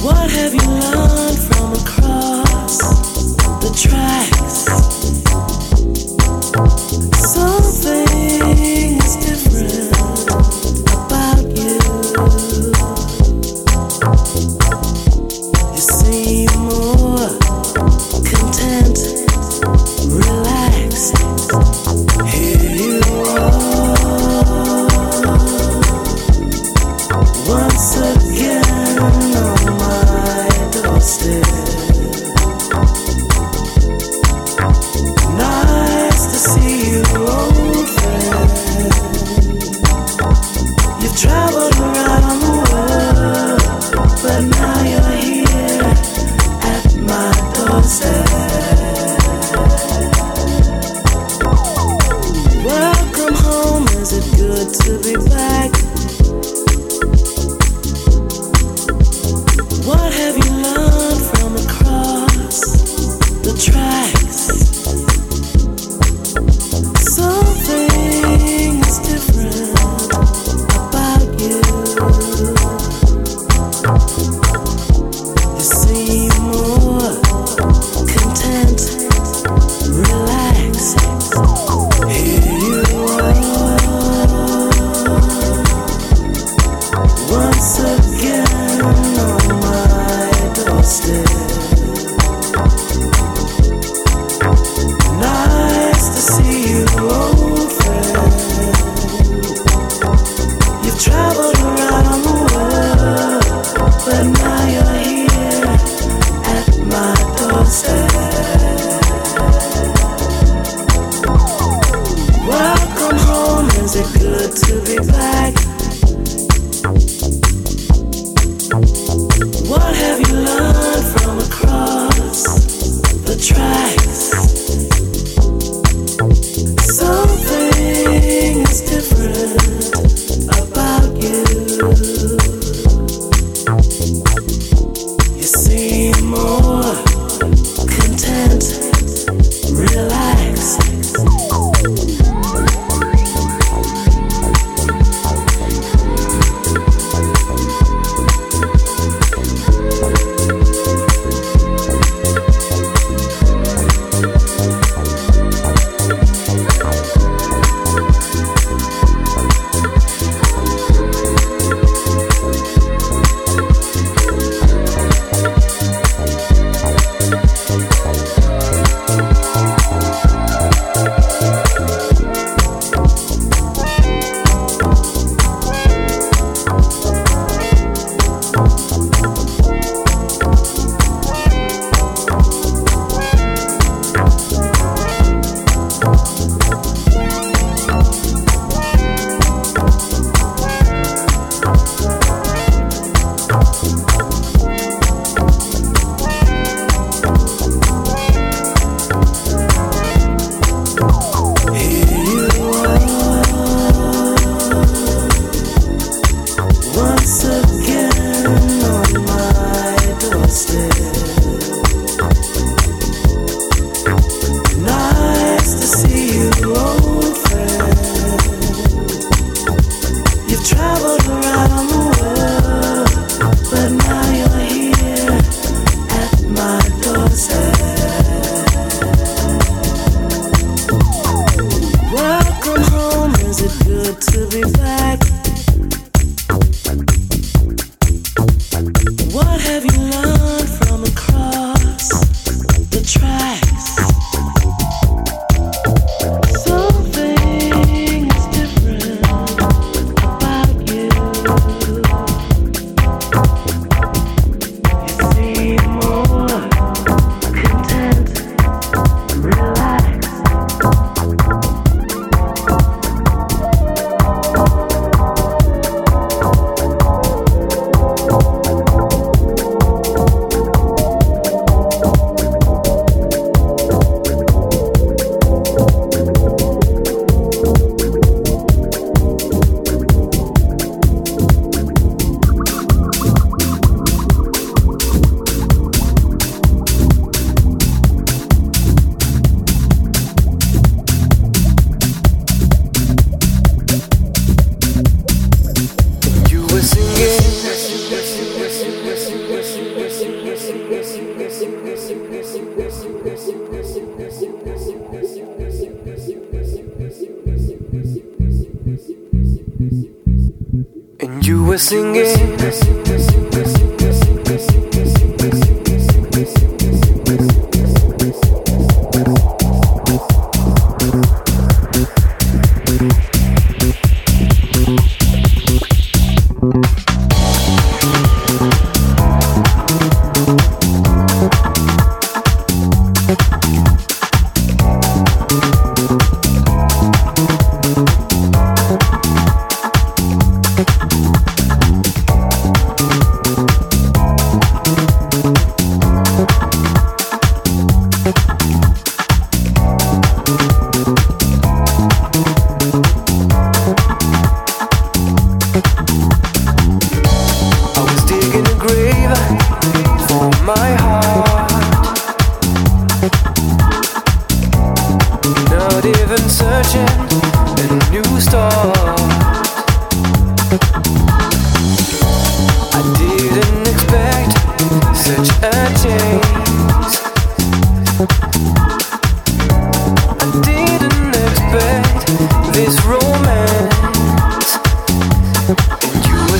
What have you learned?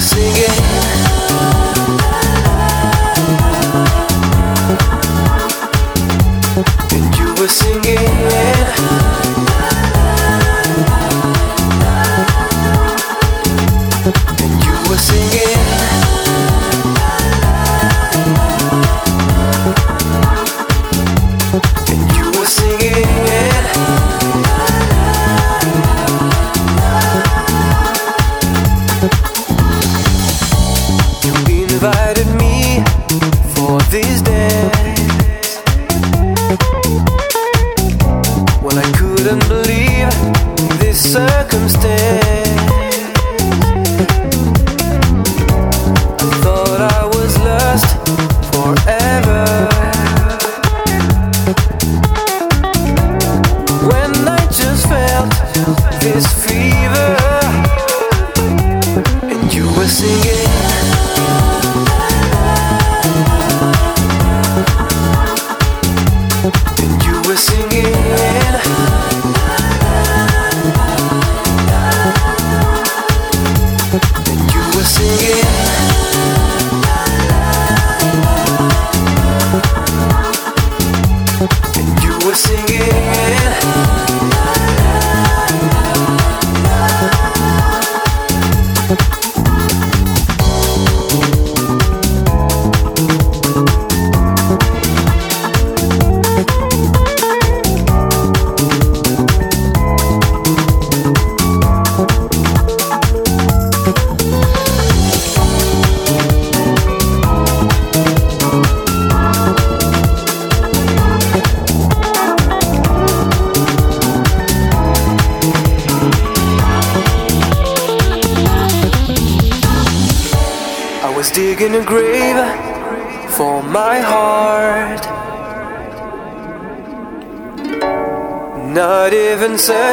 singing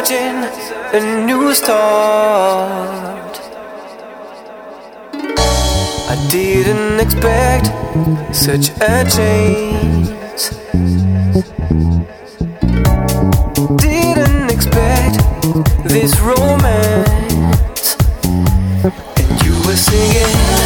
searching a new start. I didn't expect such a change. Didn't expect this romance, and you were singing.